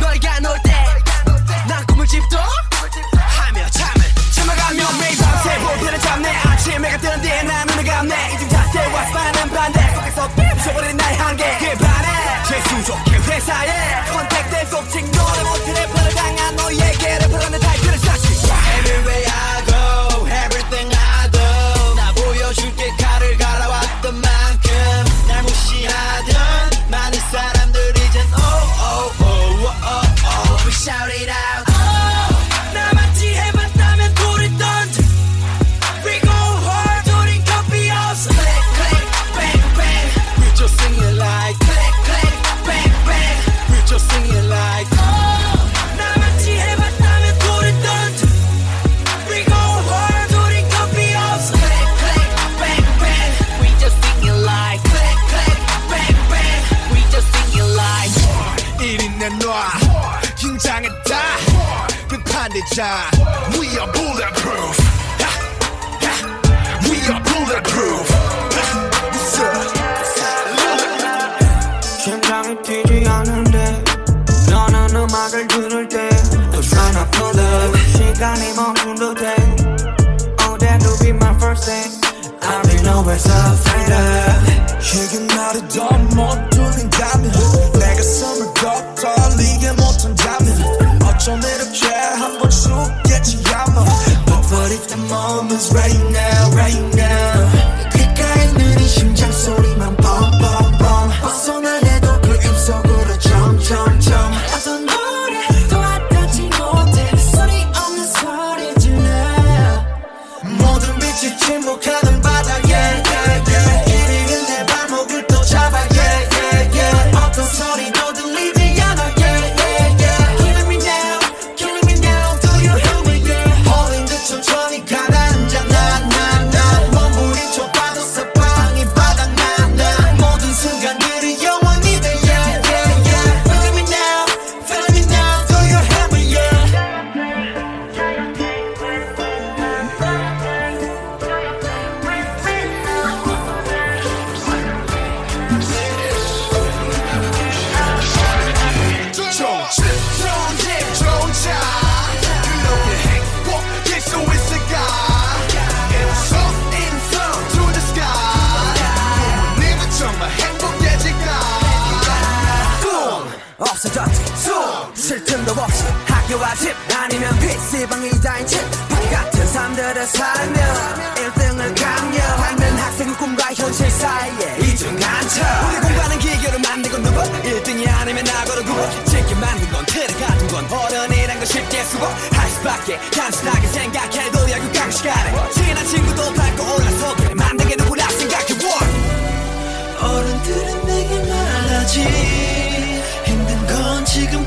너희가 놀때난 꿈을 집도 하며 잠을 참아가며 매일 밤새 보드를 잡네. 아침 해가 뜨는데 난 눈을 감네. 이중 자체와 스파는 반대. 속에서 부숴버린 나의 한계. 그 반에 재수족해 회사에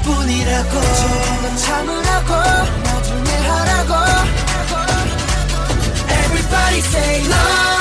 뿐이라고. 조금만 참으라고. 나중에 하라고. Everybody say love.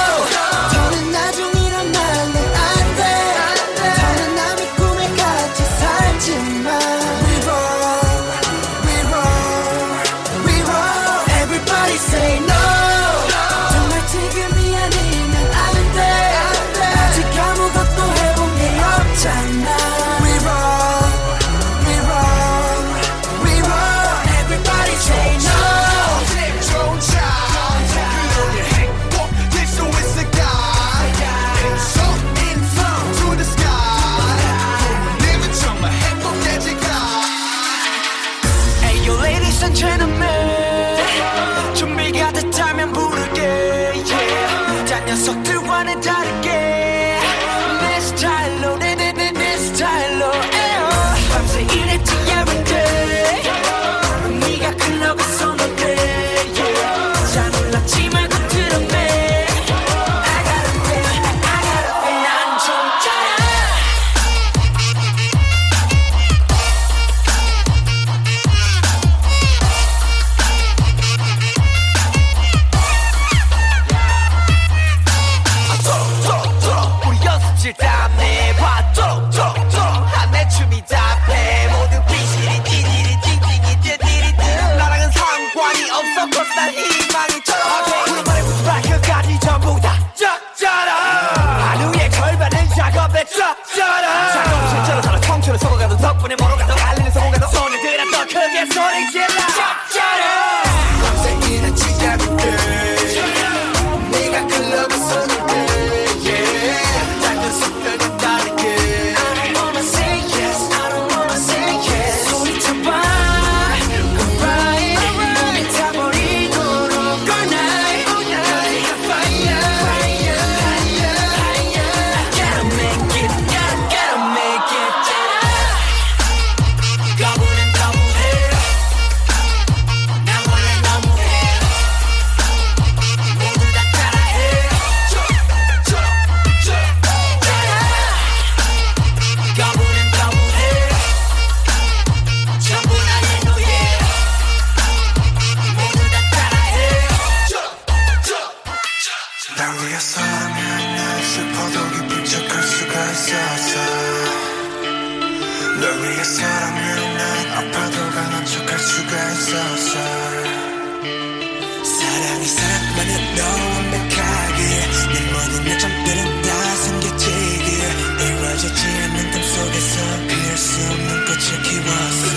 이루어지지 않는 꿈 속에서 피할 수 없는 꽃을 키웠어.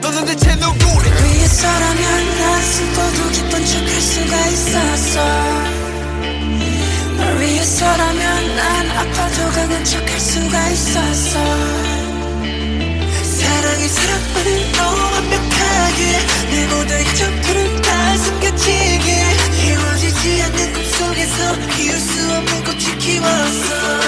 너는 대체 누구래 위에서라면 난 슬퍼도 기쁜 척할 수가 있었어? 널 위해서라면 난 아파도 강한 척할 수가 있었어? 사랑이 사랑만은 너무 완벽하게 내 모든 이점들은 다 숨겨지게 이루어지지 않는 꿈속에서 이을 수 없는 꽃이 키웠어.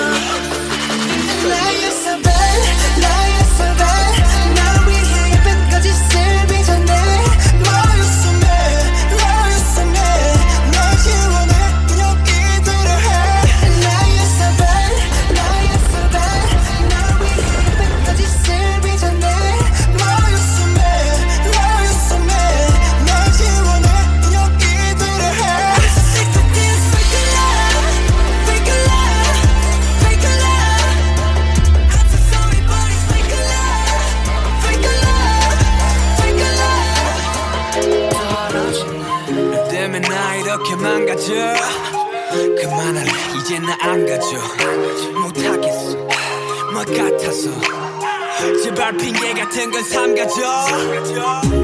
없는 건 삼가족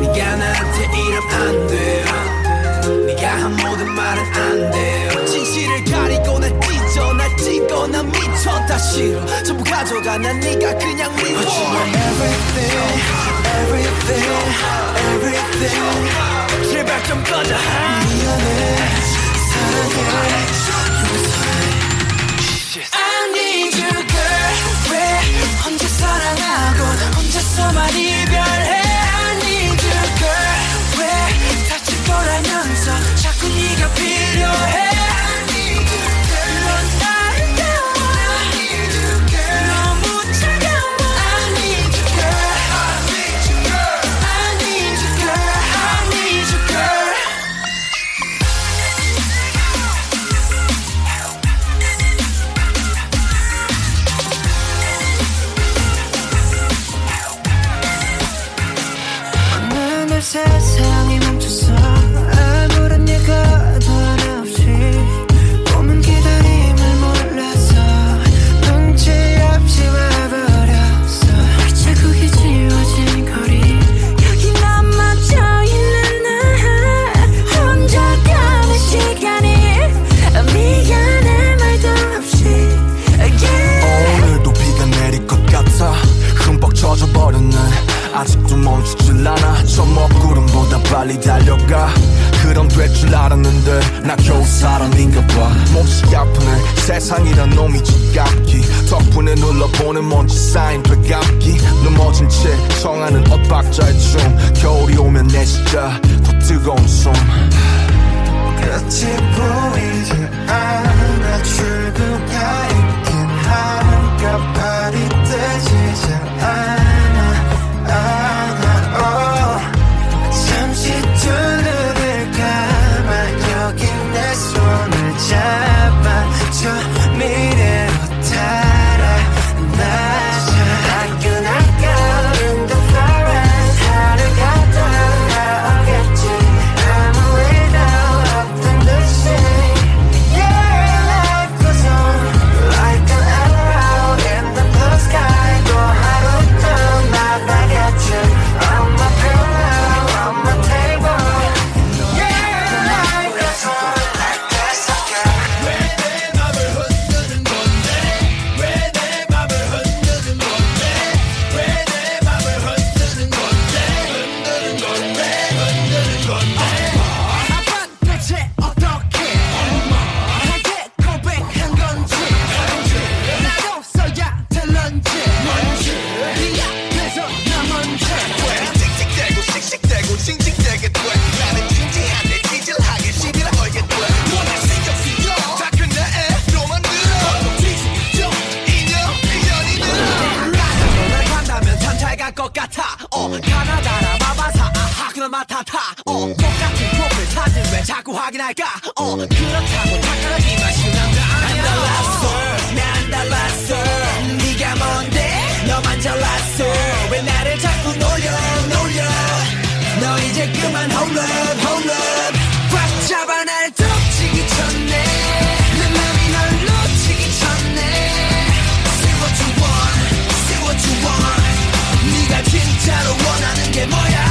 네가 나한테 이름 안 돼요. 네가 한 모든 말은 안 돼요. 진실을 가리고 날 찢어 날 찢고 난 미쳐. 다 싫어 전부 가져가 난 네가 그냥 미워 But you are everything everything everything. 제발 좀 꺼져. 미안해. 사랑해 용서해. somebody, girl. 마타타. 어 똑같은 프로필 사진 왜 자꾸 확인할까? 어 그렇다고 착각하지만 쉬운 남자. 아니야 안 달랐어. 난 달랐어. 네가 뭔데? 너만 잘났어. 왜 나를 자꾸 놀려 놀려? 너 이제 그만 hold up hold up. 꽉 잡아 날 덮치기 전에 내 맘이 널 놓치기 전에 Say what you want, say what you want. 네가 진짜로 원하는 게 뭐야?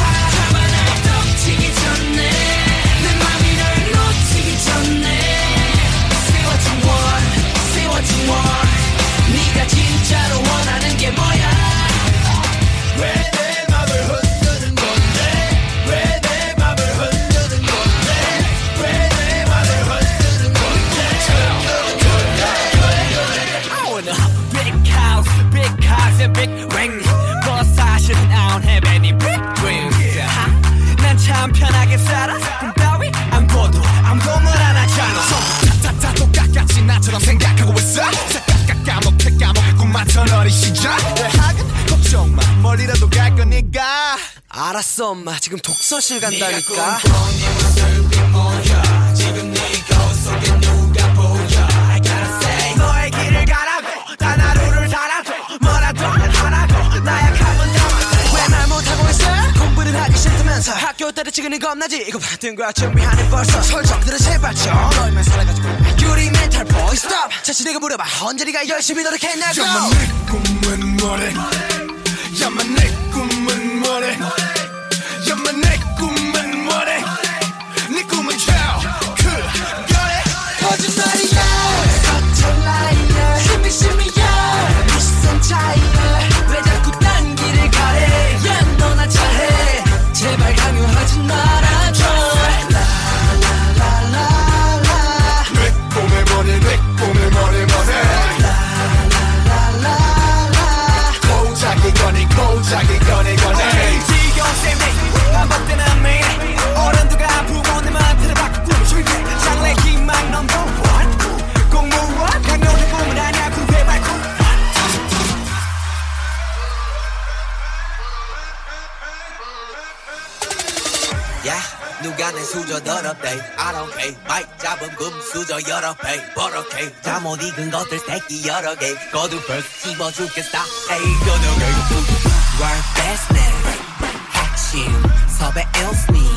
어린 시절 대학은 걱정 마. 멀리라도 갈 거니까. 알았어 엄마. 지금 독서실 간다니까. 너의 겁나지? 이거 받은 거야. 준비하는 벌써 설정들은 제발 좀 너희만 살아가지고. 유리 멘탈 보이 스톱 자신에게 물어봐. 언제 네가 열심히 노력했냐고. 야만 내 꿈은 뭐래? 야만 내 꿈은 뭐래 더럽대. I don't care 마이크 잡음 금수저 여럿 패 버럭해. 잘 못 익은 것들 새끼 여러 개. 거두벌 씹어 죽겠어 에이 여러 개 World business 핵심. 섭외 일순위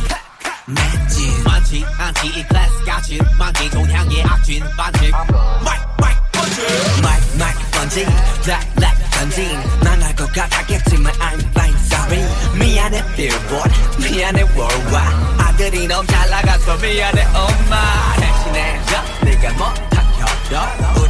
매진 많지 않지. 이 클래스 같이 만기 동향의 악진 반칙 mic mic bungee. mic mic bungee. bright light 전진 망할 것 같았겠지만 I'm fine. Sorry. 미안해 billboard. 미안해 worldwide 아들이 너무 잘 나가서 미안해 엄마. 대신해줘. 네가 못한 협력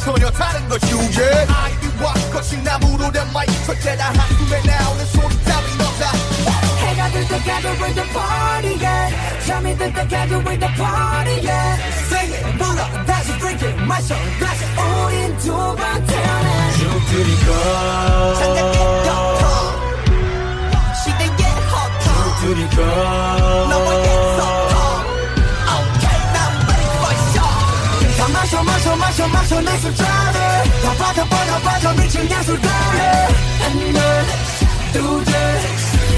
전혀 다른 걸 주제 아이비와 거친 나무로 된 마이크 절대 다 한숨에 나오는 소리 따윈 없다 해가 들 때까지 with the party yeah 잠이 들 때까지 with the party yeah Sing it 불러 다시 drink it 마셔 다시 우린 두번 태어나 장작의 격통 시대의 허통 너머의 마셔 마셔 마셔 마셔 내 술잔을 다 빠져 빠져 빠져 미친 예술가를 하나 둘셋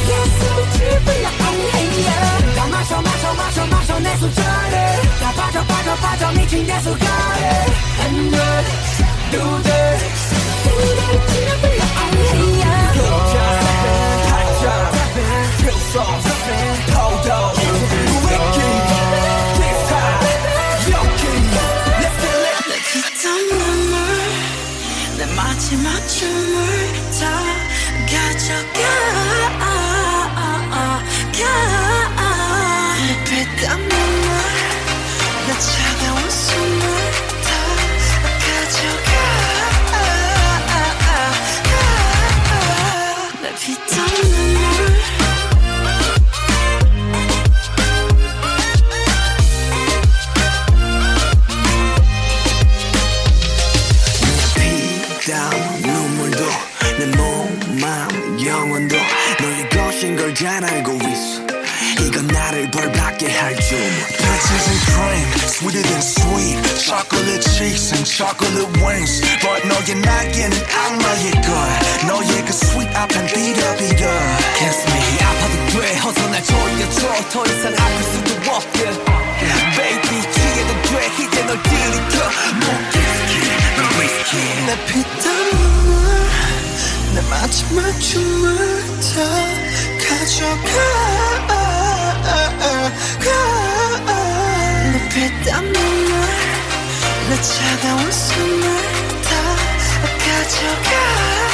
예술을 지불러 아니야 다 마셔 마셔 마셔 마셔 내 술잔을 다 빠져 빠져 빠져 미친 예술가를 하나 둘셋 예술을 지불러 아니야 팔짱 tirsos 퍽도 분위기 디스타일 마지막 춤을 다 가져가 Chocolate cheeks and chocolate wings. But 너의 날개는 악마의 걸. 너의 그 sweet 앞엔 비려비려. Kiss me 아파도 돼 어서 날 조여줘 더 이상 아플 수도 없게 Baby 취해도 돼 이제 널 들이켜 못 너 위스키. 내 피땀 눈물 내 마지막 춤을 다 가져가 내 피땀 눈물 내 차가운 숨을 다 가져가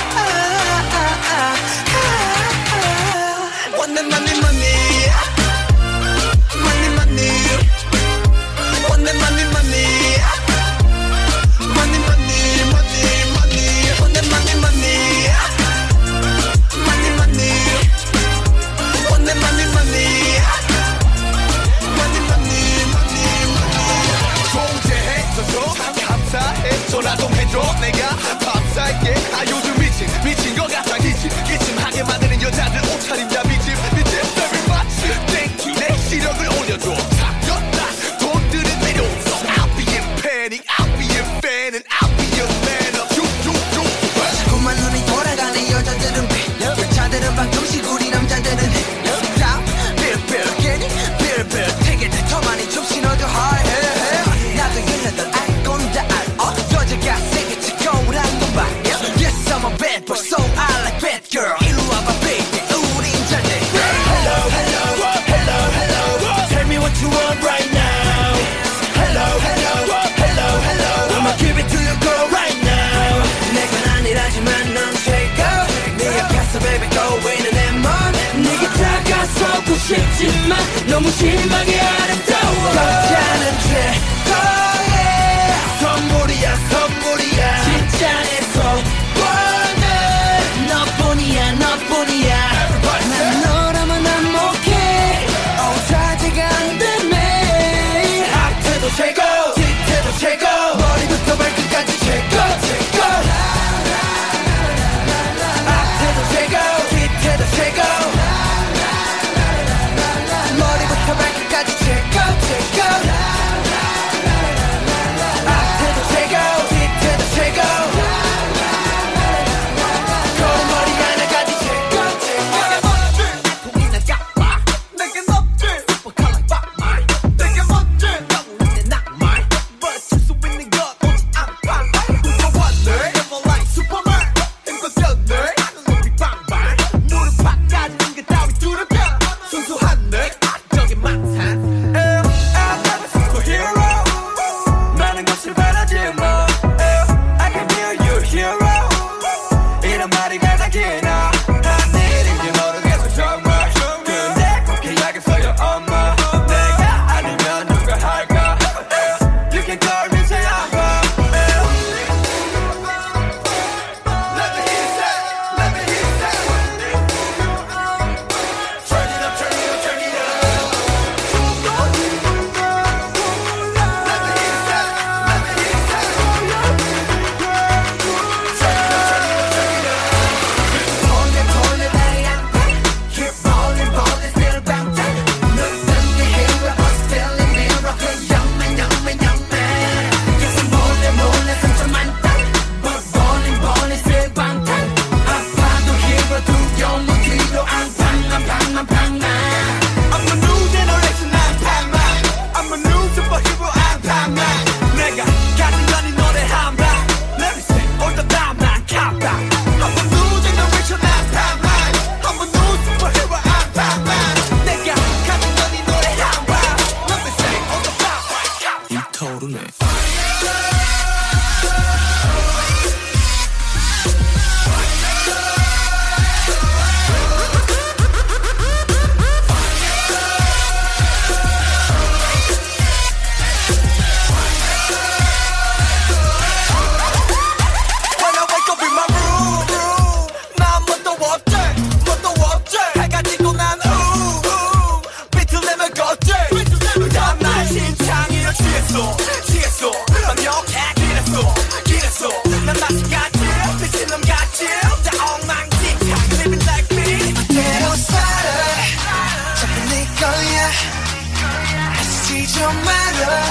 걱정 말아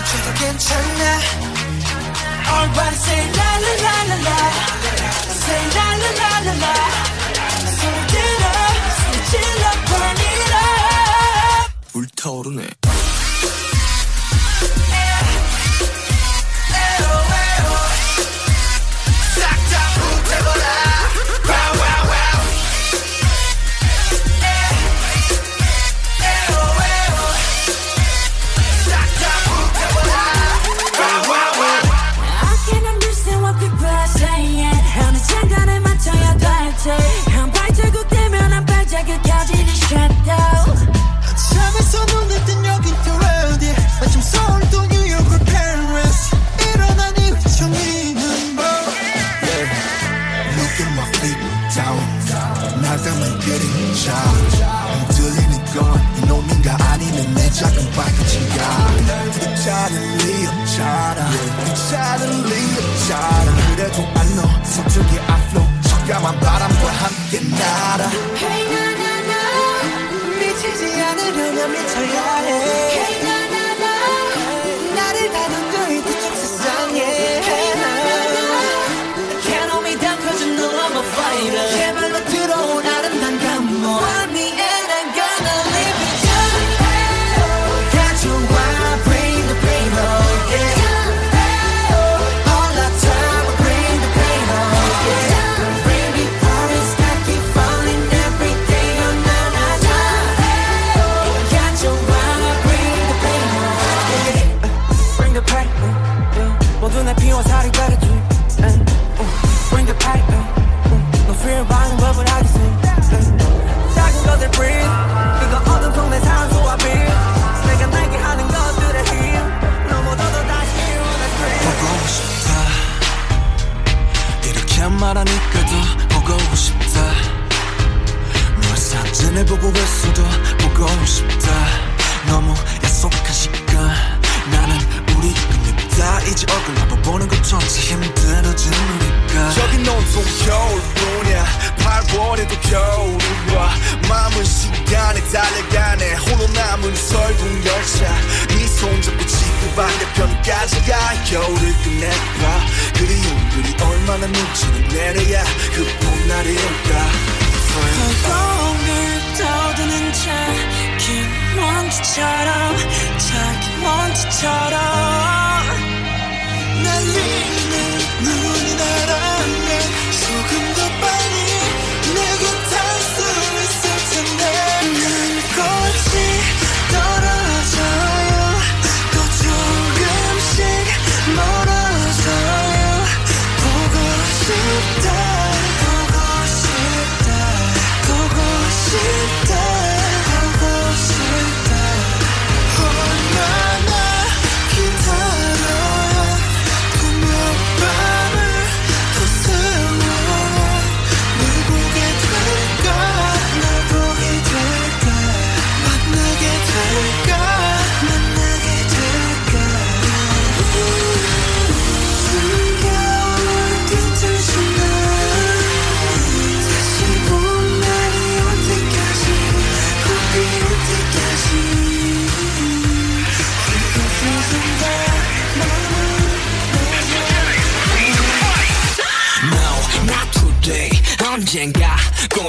어째도 괜찮아 Everybody say la la la la la Say la la la la la 소리 들어 소리 질러 burn it up 불타오르네 nada. 고백수도 보고 싶다. 너무 약속한 시간. 나는 우리 끝냅다 이제 얼굴 한번 보는 것조차 힘들어진 우리가. 여긴 온통 겨울뿐이야. 8월에도 겨울이 와 마음은 시간에 달려가네. 홀로 남은 설국 열차. 네 손잡고 지구 반대편까지 가. 겨울을 끝내봐. 그리운 그리 얼마나 눈치를 내려야 그 봄날이 올까. Don't 아,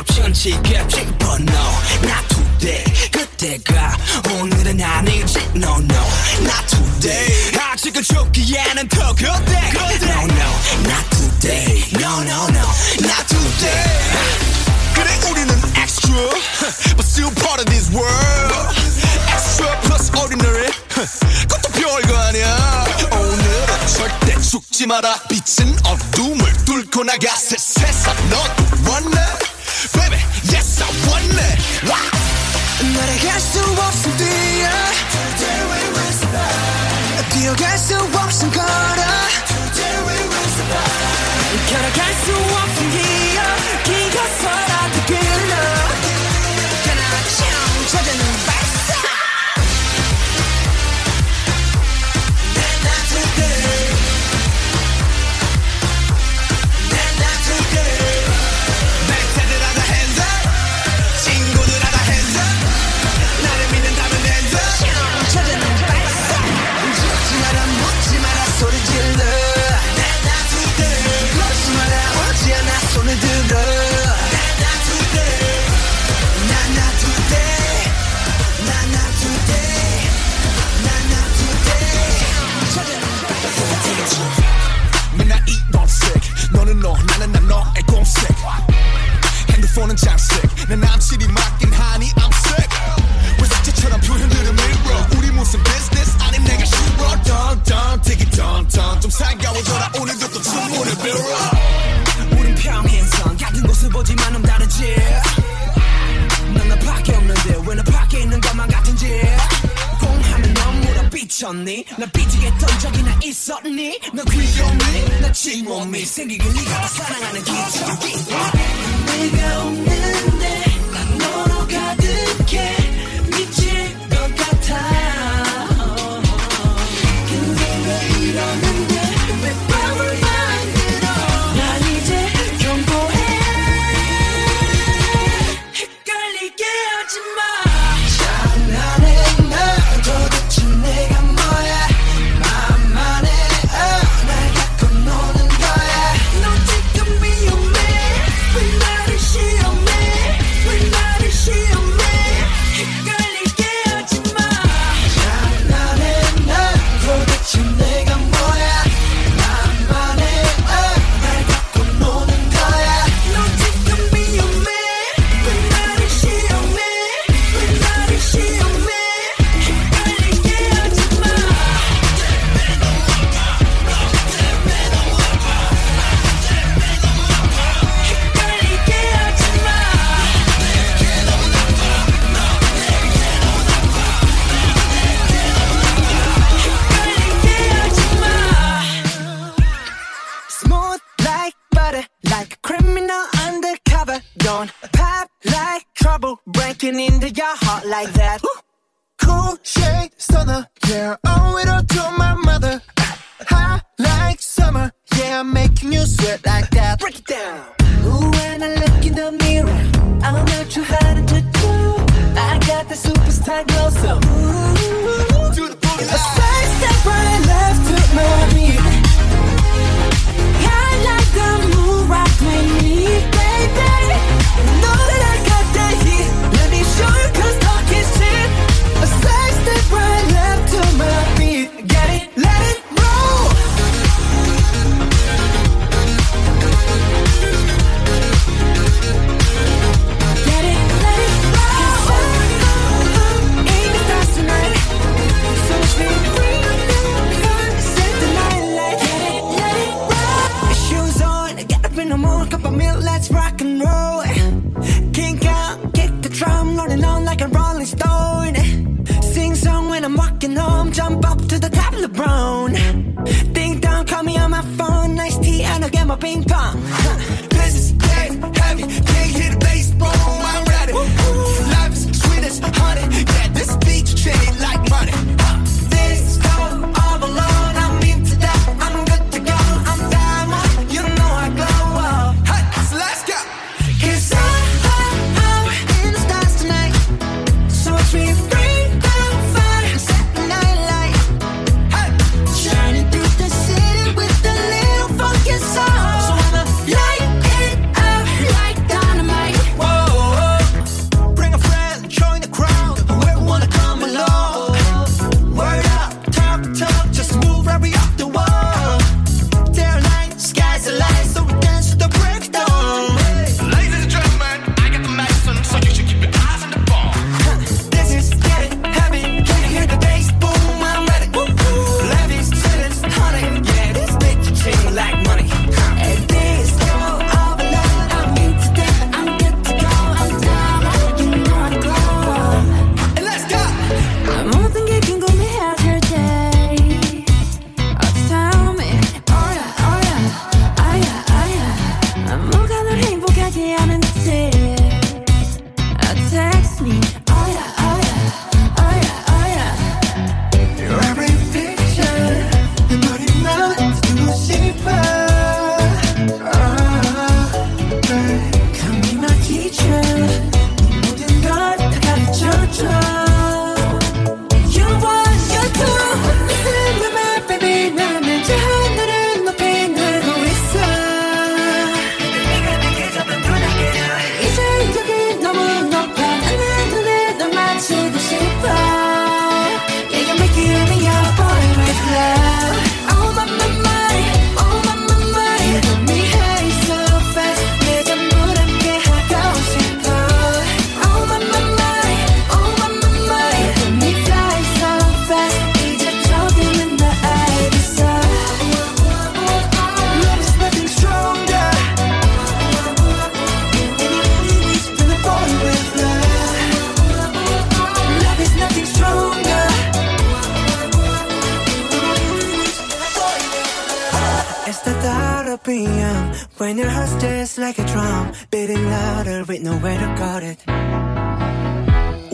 천천히 겹칠 뻔너 Not today. 그때가 오늘은 아니지 No no. Not today. 아직은 좋기에는 더 그때. 그때. No no. Not today. No no no. Not today. 그래 우리는 extra. But still part of this world. Extra plus ordinary. 그것도 별거 아니야. 오늘은 절대 죽지 마라. 빛은 어둠을 뚫고 나가 새 세상 너도 원해. 없는 장식. 내 남친이 맡긴 하니 I'm sick. 외상체처럼 표현들은 밀어. 우리 무슨 business? 아님 내가 싫어. 던던 되게 던던 좀 살가워져라. 오늘도 또 춤을 빌어. 우린 평행선. 같은 곳을 보지만 넌 다르지. 넌나 밖에 없는데 왜나 밖에 있는 것만 같은지. 공하면 넌 물어 삐쳤니? 나 삐지게 했던 적이나 있었니? 너 귀여니? 나지 몸이 생기길 네가 사랑하는 기적이 미칠 것 같아. 근데 왜 이러는데? I'm rolling on like a rolling stone. Sing song when I'm walking home. Jump up to the top of the LeBron. Ding dong, call me on my phone. Nice tea, and I'll get my ping pong. Huh.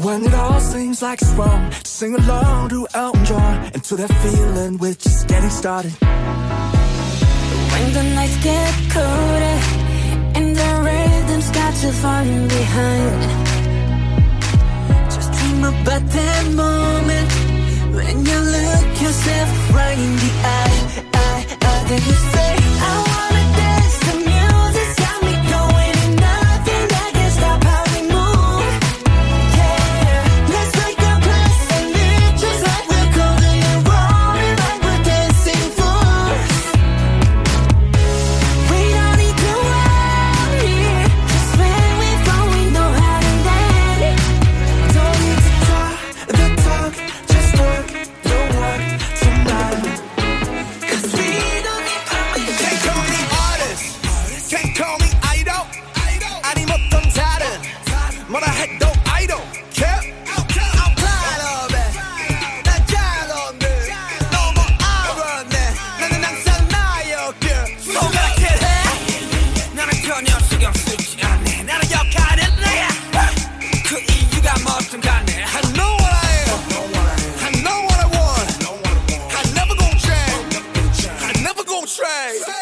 When it all seems like it's wrong, just sing along to Elton John until that feeling we're just getting started. When the nights get colder and the rhythms got you falling behind, just dream about that moment when you look yourself right in the eye. I, I, then you say, I want. Trey.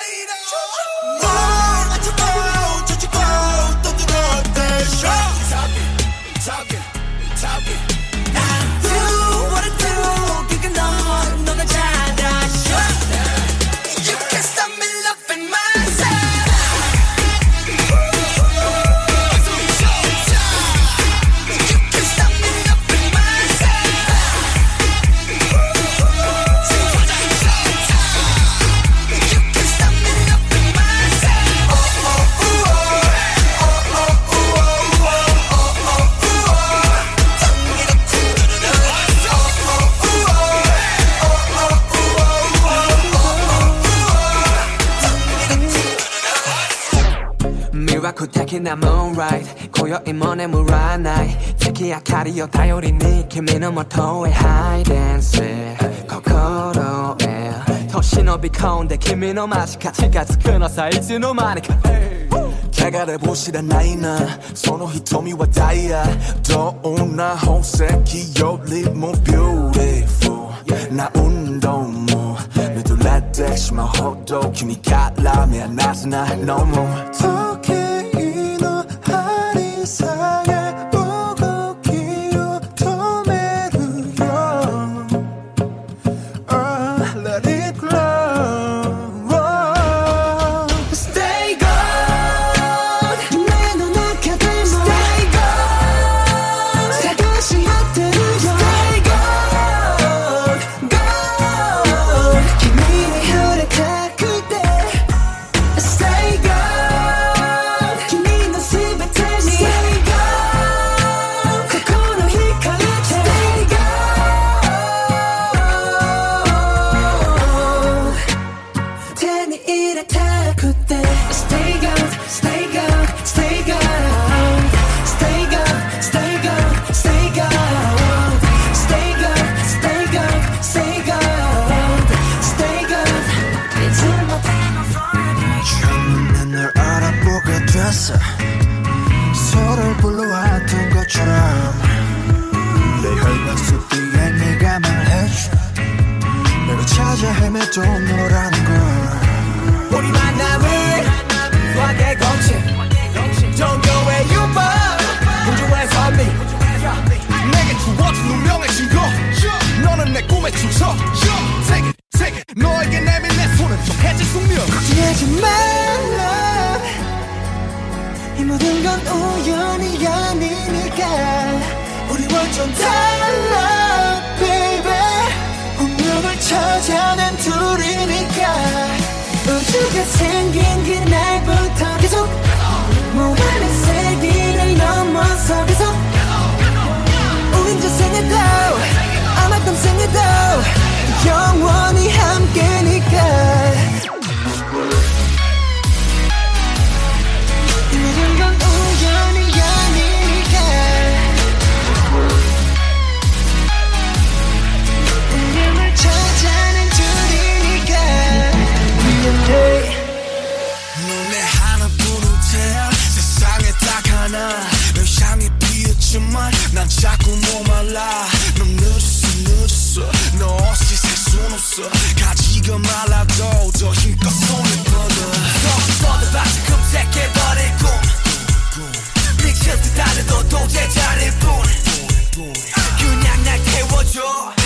を頼りに君のもとへハイデンス心へ年伸び込んで君の間か近づくのさいつの間にか、流れを知らないな。その瞳はダイヤ。どんな宝石よりもビューティフルな運動も。見とれてしまうほど君から目離すな No more 하지만 이 모든 건 우연이 아니니까. 우리 완전 달라 baby. 운명을 찾아낸 둘이니까. 우주가 생긴 그날부터 계속 모험의 세기를 넘어서 계속 우린 저생에도 아마 또 생일도 영원히 함께니까. 말, 난 자꾸 머말라. 넌 늦었어 늦었어. 너 없이 살순 없어. 가지가 말라도 더 힘껏 손을 뻗어. 뻗어 봐서 금색해버릴 꿈 미칠 듯 하는도 도대체 아닐 뿐 그냥 날 태워줘.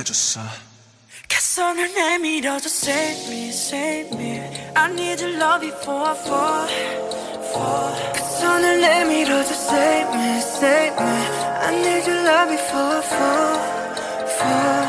해줬어. 개선을 내밀어줘 Save me, save me. I need your love before I fall, fall. 개선을 내밀어줘 Save me, save me. I need your love before I fall, fall.